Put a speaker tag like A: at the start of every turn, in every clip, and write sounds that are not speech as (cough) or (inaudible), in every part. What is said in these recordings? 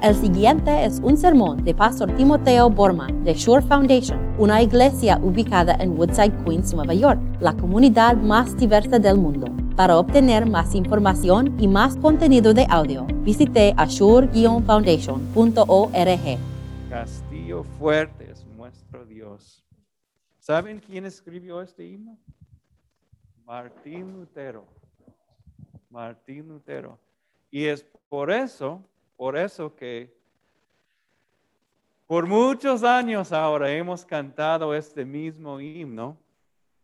A: El siguiente es un sermón de Pastor Timoteo Borman de Shore Foundation, una iglesia ubicada en Woodside, Queens, Nueva York, la comunidad más diversa del mundo. Para obtener más información y más contenido de audio, visite ashore-foundation.org.
B: Castillo fuerte es nuestro Dios. ¿Saben quién escribió este himno? Martín Lutero. Martín Lutero. Y es por eso por eso que por muchos años ahora hemos cantado este mismo himno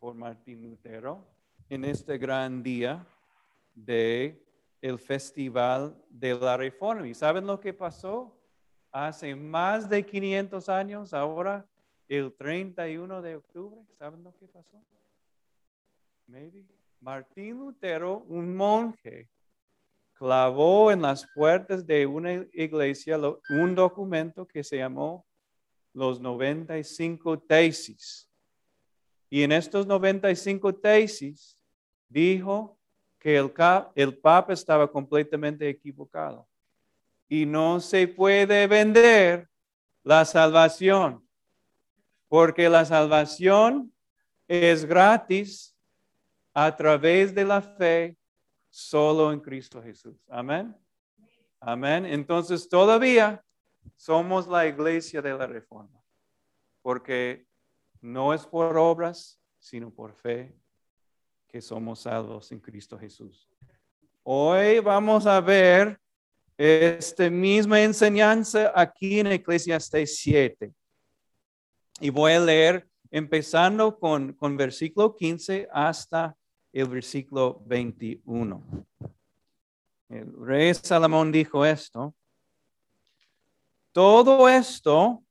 B: por Martín Lutero en este gran día de el Festival de la Reforma. ¿Y saben lo que pasó? Hace más de 500 años, ahora el 31 de octubre, ¿saben lo que pasó? Martín Lutero, un monje, clavó en las puertas de una iglesia un documento que se llamó los 95 tesis. Y en estos 95 tesis dijo que el, el Papa estaba completamente equivocado. Y no se puede vender la salvación, porque la salvación es gratis a través de la fe solo en Cristo Jesús. Amén. Amén. Entonces todavía somos la iglesia de la reforma, porque no es por obras, sino por fe que somos salvos en Cristo Jesús. Hoy vamos a ver esta misma enseñanza aquí en Eclesiastes 7. Y voy a leer empezando con, con versículo 15 hasta el versículo 21. El rey Salomón dijo esto. Todo esto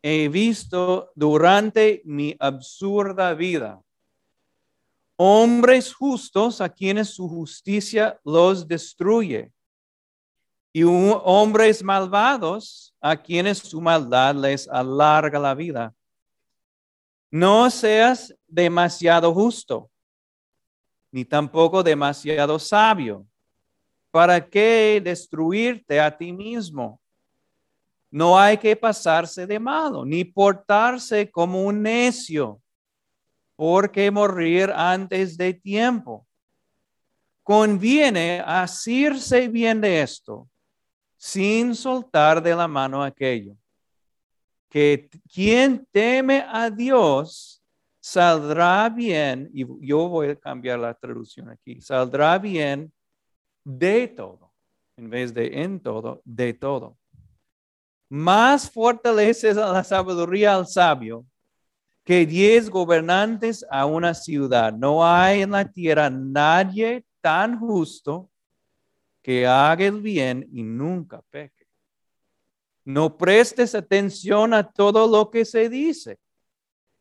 B: he visto durante mi absurda vida. Hombres justos a quienes su justicia los destruye y hombres malvados a quienes su maldad les alarga la vida. No seas demasiado justo ni tampoco demasiado sabio. ¿Para qué destruirte a ti mismo? No hay que pasarse de malo, ni portarse como un necio, porque morir antes de tiempo. Conviene asirse bien de esto, sin soltar de la mano aquello. Que quien teme a Dios saldrá bien, y yo voy a cambiar la traducción aquí, saldrá bien de todo, en vez de en todo, de todo. Más fortaleces a la sabiduría al sabio que diez gobernantes a una ciudad. No hay en la tierra nadie tan justo que haga el bien y nunca peque. No prestes atención a todo lo que se dice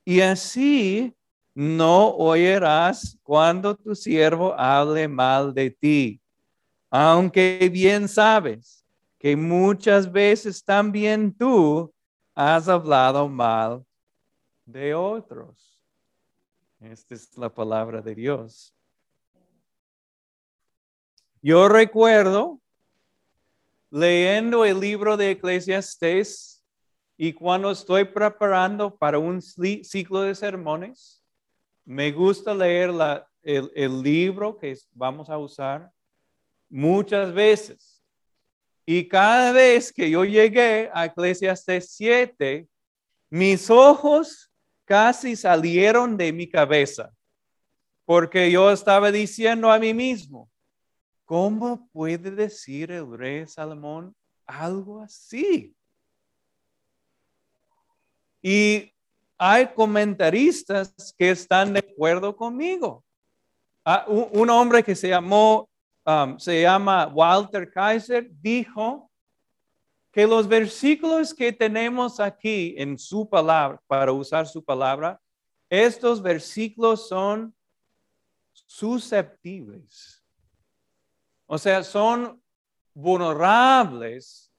B: y así no oirás cuando tu siervo hable mal de ti, aunque bien sabes que muchas veces también tú has hablado mal de otros. Esta es la palabra de Dios. Yo recuerdo leyendo el libro de Eclesiastes y cuando estoy preparando para un ciclo de sermones, me gusta leer el, libro que vamos a usar muchas veces. Y cada vez que yo llegué a Eclesiastes 7, mis ojos casi salieron de mi cabeza, porque yo estaba diciendo a mí mismo, ¿cómo puede decir el rey Salomón algo así? Y hay comentaristas que están de acuerdo conmigo. Ah, un, hombre que se llamó, um, se llama Walter Kaiser, dijo que los versículos que tenemos aquí en su palabra, para usar su palabra, estos versículos son susceptibles. O sea, son vulnerables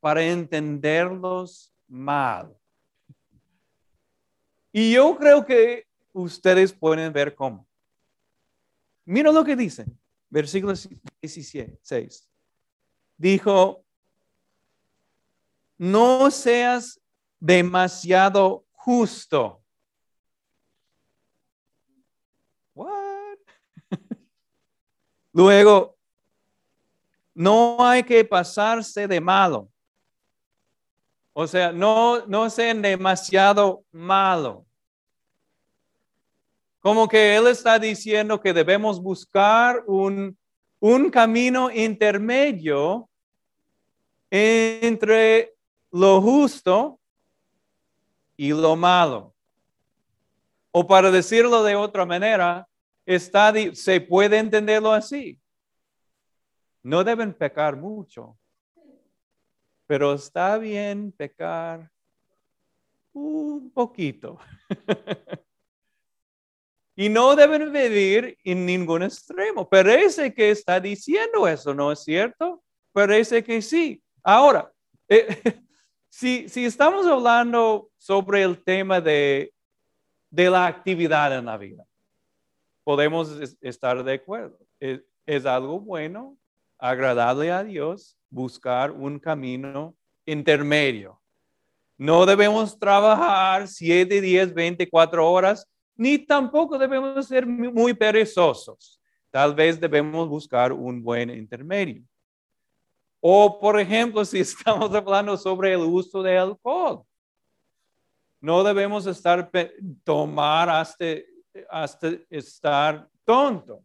B: para entenderlos mal. Y yo creo que ustedes pueden ver cómo. Mira lo que dice, versículo 16. Dijo, no seas demasiado justo. What? (laughs) Luego, no hay que pasarse de malo. O sea, no, no sean demasiado malo. Como que Él está diciendo que debemos buscar un, un camino intermedio entre lo justo y lo malo. O para decirlo de otra manera, está, se puede entenderlo así. No deben pecar mucho, pero está bien pecar un poquito. (laughs) y no deben vivir en ningún extremo. Parece que está diciendo eso, ¿no es cierto? Parece que sí. Ahora, eh, (laughs) si, si, estamos hablando sobre el tema de, de, la actividad en la vida, podemos estar de acuerdo. es algo bueno agradable a Dios, buscar un camino intermedio. No debemos trabajar 7, 10, 24 horas, ni tampoco debemos ser muy perezosos. Tal vez debemos buscar un buen intermedio. O, por ejemplo, (laughs) si estamos hablando sobre el uso de alcohol, no debemos estar tomar hasta, hasta estar tonto.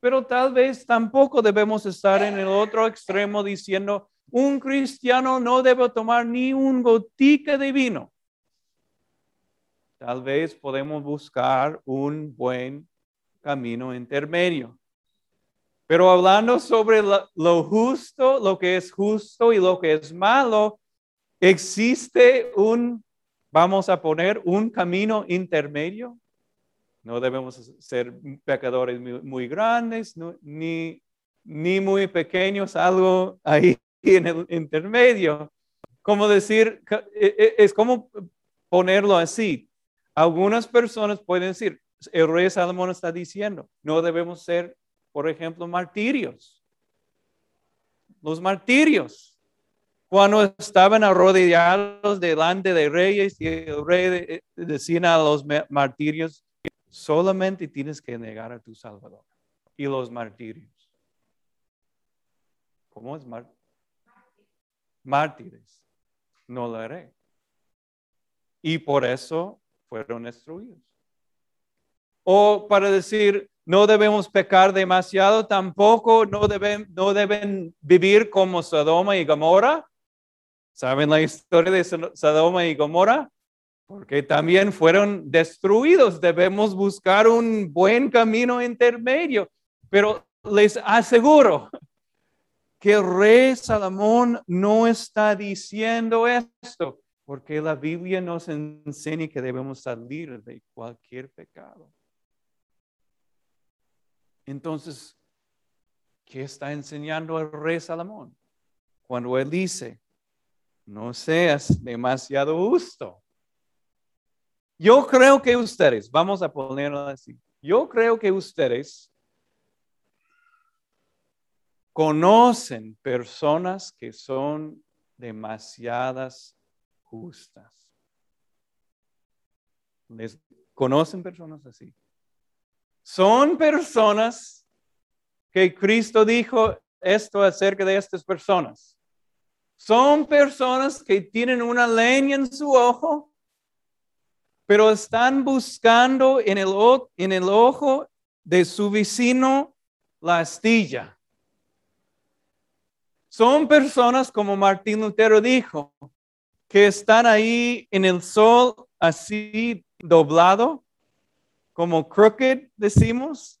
B: Pero tal vez tampoco debemos estar en el otro extremo diciendo, un cristiano no debe tomar ni un gotica de vino. Tal vez podemos buscar un buen camino intermedio. Pero hablando sobre lo, justo, lo que es justo y lo que es malo, existe un, vamos a poner, un camino intermedio. No debemos ser pecadores muy, grandes ni, ni muy pequeños, algo ahí (laughs) en el intermedio. Como decir, e, e, es como ponerlo así. Algunas personas pueden decir, el rey Salomón está diciendo, no debemos ser, por ejemplo, martirios. Los martirios. Cuando estaban arrodillados delante de reyes y el rey decía a los martirios, Solamente tienes que negar a tu Salvador y los martirios. ¿Cómo es mar mártires? No lo haré. Y por eso fueron destruidos. O para decir, no debemos pecar demasiado, tampoco no deben, no deben vivir como Sodoma y Gomorra. ¿Saben la historia de Sodoma y Gomorra? Porque también fueron destruidos. Debemos buscar un buen camino intermedio. Pero les aseguro que el rey Salomón no está diciendo esto, porque la Biblia nos enseña que debemos salir de cualquier pecado. Entonces, ¿qué está enseñando el rey Salomón? Cuando él dice, no seas demasiado justo yo creo que ustedes, vamos a ponerlo así, yo creo que ustedes conocen personas que son demasiadas justas. ¿Les conocen personas así? Son personas que Cristo dijo esto acerca de estas personas. Son personas que tienen una leña en su ojo pero están buscando en el, en el ojo de su vecino la astilla. Son personas, como Martín Lutero dijo, que están ahí en el sol así doblado, como crooked decimos,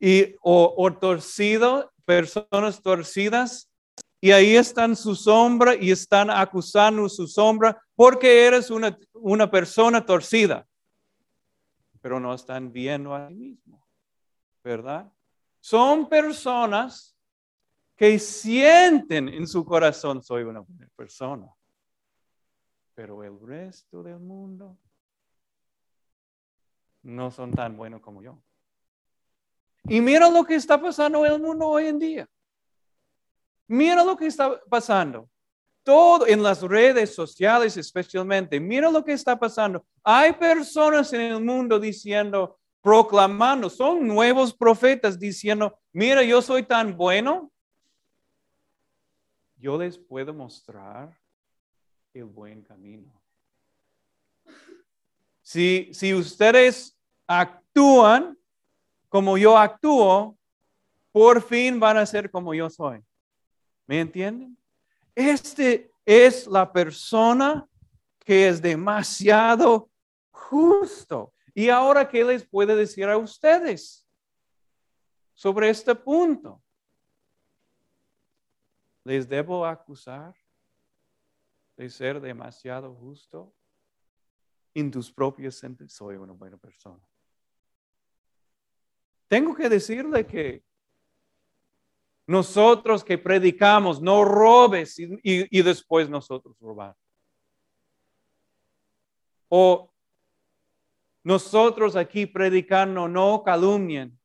B: y, o, o torcido, personas torcidas, y ahí están su sombra y están acusando su sombra porque eres una, una persona torcida. Pero no están viendo a sí mismo, ¿verdad? Son personas que sienten en su corazón, soy una buena persona. Pero el resto del mundo no son tan buenos como yo. Y mira lo que está pasando en el mundo hoy en día. Mira lo que está pasando. todo en las redes sociales especialmente. Mira lo que está pasando. Hay personas en el mundo diciendo, proclamando, son nuevos profetas diciendo, mira, yo soy tan bueno. Yo les puedo mostrar el buen camino. Si, si ustedes actúan como yo actúo, por fin van a ser como yo soy. ¿Me entienden? Este es la persona que es demasiado justo. Y ahora, ¿qué les puede decir a ustedes sobre este punto? ¿Les debo acusar de ser demasiado justo? En tus propios sentidos, soy una buena persona. Tengo que decirle que nosotros que predicamos, no robes y, después nosotros robar. O nosotros aquí predicando, no calumnien,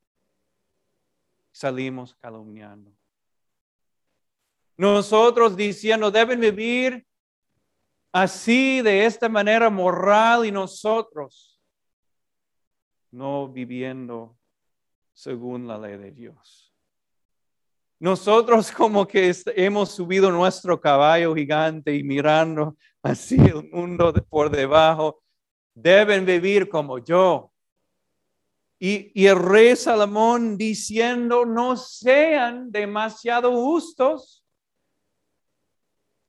B: salimos calumniando. Nosotros diciendo, deben vivir así, de esta manera moral, y nosotros no viviendo según la ley de Dios. Nosotros como que hemos subido nuestro caballo gigante y mirando así el mundo por debajo, deben vivir como yo. Y, y el rey Salomón diciendo, no sean demasiado justos.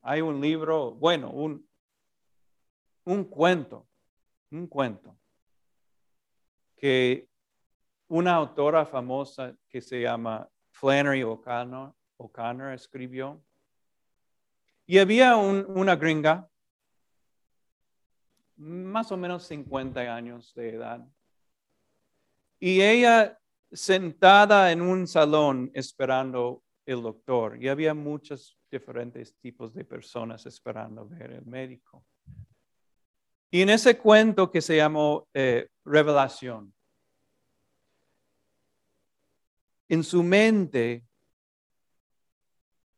B: Hay un libro, bueno, un, un cuento, un cuento, que una autora famosa que se llama Flannery O'Connor, escribió. Y había una gringa, más o menos 50 años de edad. Y ella sentada en un salón esperando el doctor. Y había muchos diferentes tipos de personas esperando ver el médico. Y en ese cuento que se llamó eh, Revelación, En su mente,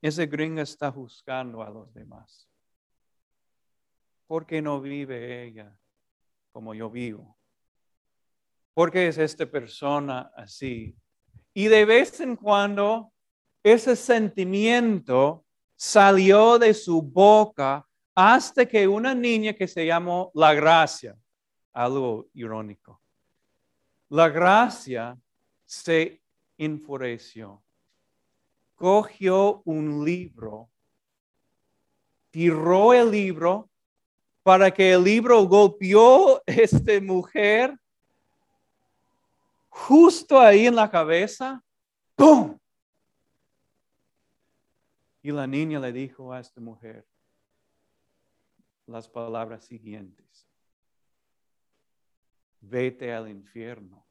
B: ese gringo está juzgando a los demás. ¿Por qué no vive ella como yo vivo? ¿Por qué es esta persona así? Y de vez en cuando ese sentimiento salió de su boca hasta que una niña que se llamó La Gracia, algo irónico, La Gracia se enfureció. Cogió un libro, tiró el libro para que el libro golpeó a (laughs) esta mujer justo ahí en la cabeza. ¡Pum! Y la niña le dijo a esta mujer las palabras siguientes. Vete al infierno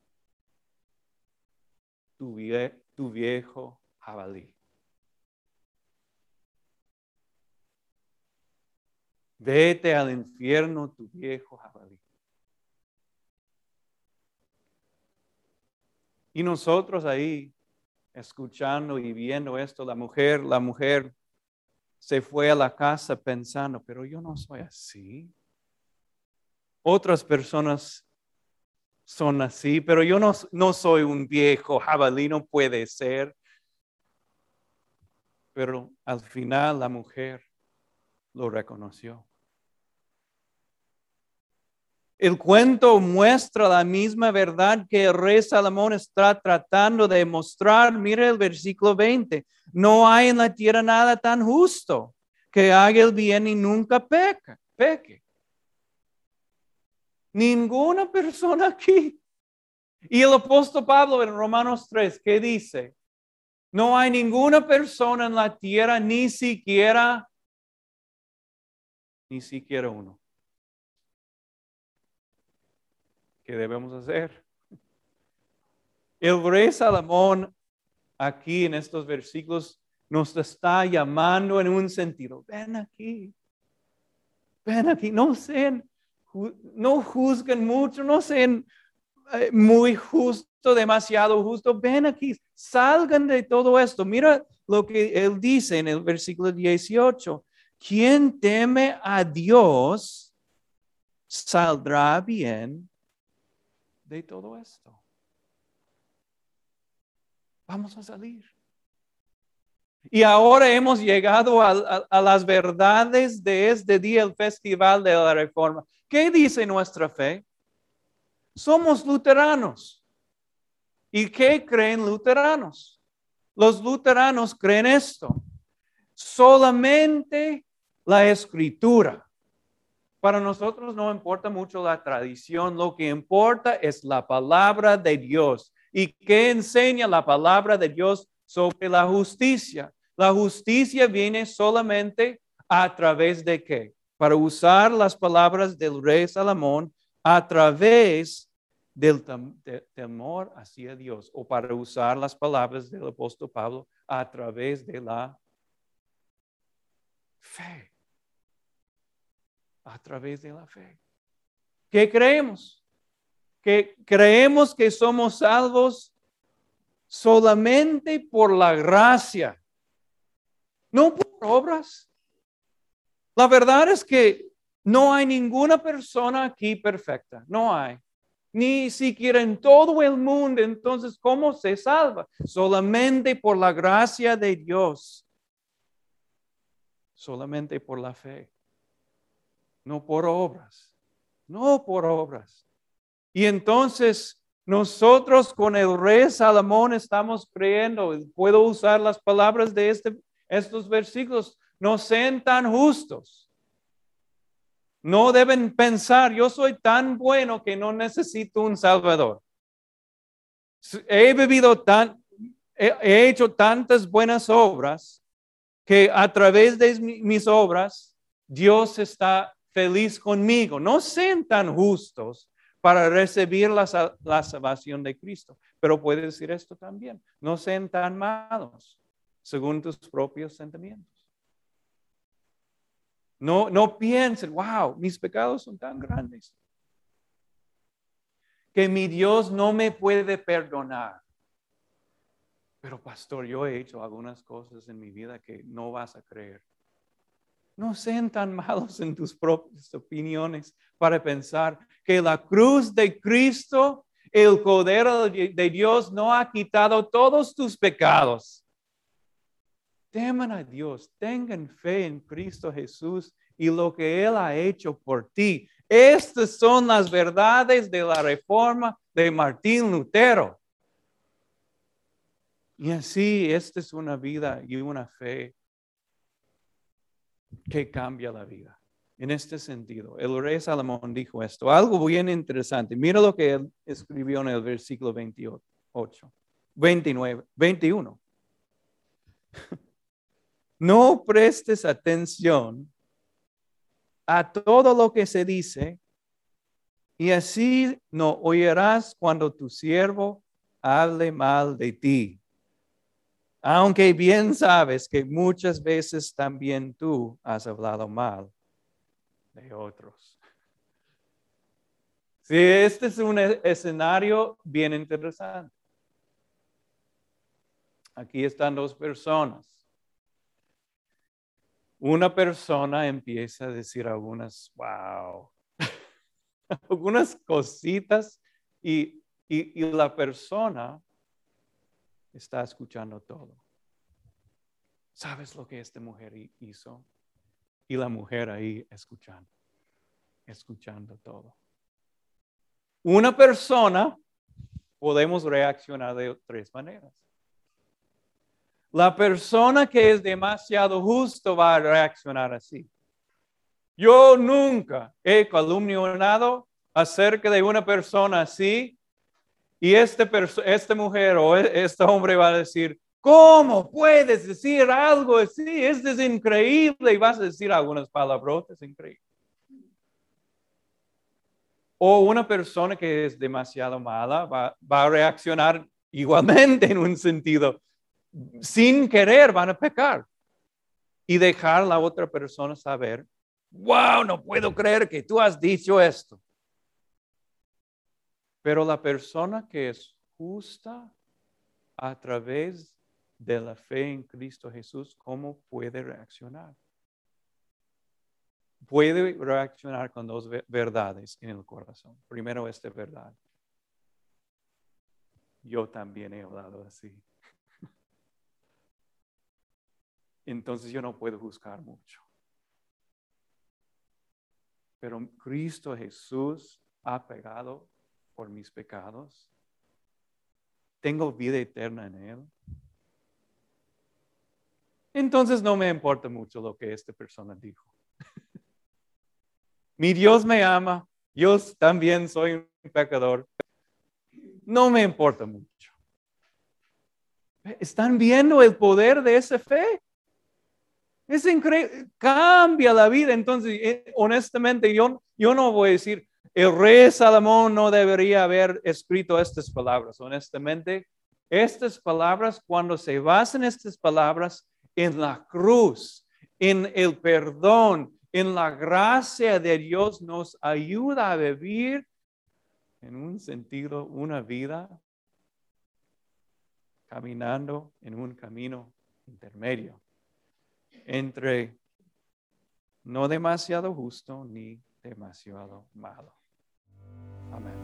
B: tu, viejo jabalí. Vete al infierno, tu viejo jabalí. Y nosotros ahí, escuchando y viendo esto, la mujer, la mujer se fue a la casa pensando, pero yo no soy así. Otras personas son así, pero yo no, no soy un viejo jabalí, no puede ser. Pero al final la mujer lo reconoció. El cuento muestra la misma verdad que el rey Salomón está tratando de mostrar. Mira el versículo 20. No hay en la tierra nada tan justo que haga el bien y nunca peca, peque. Ninguna persona aquí. Y el apóstol Pablo en Romanos 3, ¿qué dice? No hay ninguna persona en la tierra, ni siquiera, ni siquiera uno. ¿Qué debemos hacer? El rey Salomón aquí en estos versículos nos está llamando en un sentido. Ven aquí. Ven aquí. No sean no juzguen mucho, no sean eh, muy justo, demasiado justo. Ven aquí, salgan de todo esto. Mira lo que él dice en el versículo 18. quien teme a Dios saldrá bien de todo esto. Vamos a salir. Y ahora hemos llegado a, las verdades de este día, el Festival de la Reforma. ¿Qué dice nuestra fe? Somos luteranos. ¿Y qué creen luteranos? Los luteranos creen esto. Solamente la escritura. Para nosotros no importa mucho la tradición, lo que importa es la palabra de Dios. ¿Y qué enseña la palabra de Dios sobre la justicia? La justicia viene solamente a través de qué? Para usar las palabras del rey Salomón, a través del temor hacia Dios o para usar las palabras del apóstol Pablo a través de la fe. A través de la fe. ¿Qué creemos? Que creemos que somos salvos solamente por la gracia, no por obras. La verdad es que no hay ninguna persona aquí perfecta, no hay ni siquiera en todo el mundo. Entonces, ¿cómo se salva? Solamente por la gracia de Dios. Solamente por la fe. No por obras. No por obras. Y entonces nosotros con el rey Salomón estamos creyendo, puedo usar las palabras de este, estos versículos, no sean tan justos no deben pensar, yo soy tan bueno que no necesito un Salvador. He vivido tan, he, hecho tantas buenas obras que a través de mis obras Dios está feliz conmigo. No sean tan justos para recibir la, salvación de Cristo. Pero puede decir esto también. No sean tan malos según tus propios sentimientos. No, no piensen, wow, mis pecados son tan grandes que mi Dios no me puede perdonar. Pero pastor, yo he hecho algunas cosas en mi vida que no vas a creer. No sean tan malos en tus propias opiniones para pensar que la cruz de Cristo, el Cordero de Dios, no ha quitado todos tus pecados teman a Dios, tengan fe en Cristo Jesús y lo que Él ha hecho por ti. Estas son las verdades de la reforma de Martín Lutero. Y así, esta es una vida y una fe que cambia la vida. En este sentido, el rey Salomón dijo esto, algo bien interesante. Mira lo que él escribió en el versículo 28, 29, 21. No prestes atención a todo lo que se dice y así no oirás cuando tu siervo hable mal de ti. Aunque bien sabes que muchas veces también tú has hablado mal de otros. Sí, este es un escenario bien interesante. Aquí están dos personas una persona empieza a decir algunas, wow, (laughs) algunas cositas y, y, la persona está escuchando todo. ¿Sabes lo que esta mujer hizo? Y la mujer ahí escuchando, escuchando todo. Una persona podemos reaccionar de tres maneras. La persona que es demasiado justo va a reaccionar así. Yo nunca he calumniado acerca de una persona así y este esta mujer o e, este hombre va a decir, ¿cómo puedes decir algo así? Esto es increíble y vas a decir algunas palabrotas increíbles. O una persona que es demasiado mala va, va a reaccionar igualmente en un sentido sin querer van a pecar y dejar a la otra persona saber, wow, no puedo creer que tú has dicho esto. Pero la persona que es justa a través de la fe en Cristo Jesús, ¿cómo puede reaccionar? puede reaccionar con dos verdades en el corazón. Primero, esta verdad. Yo también he hablado así. (laughs) Entonces yo no puedo juzgar mucho. Pero Cristo Jesús ha pegado por mis pecados. Tengo vida eterna en Él. Entonces no me importa mucho lo que esta persona dijo. Mi Dios me ama, yo también soy un pecador. No me importa mucho. ¿Están viendo el poder de esa fe? Es increíble, cambia la vida. Entonces, eh, honestamente, yo, yo no voy a decir, el rey Salomón no debería haber escrito estas palabras. Honestamente, estas palabras, cuando se basan estas palabras en la cruz, en el perdón, en la gracia de Dios, nos ayuda a vivir en un sentido, una vida caminando en un camino intermedio entre no demasiado justo ni demasiado malo. Amén.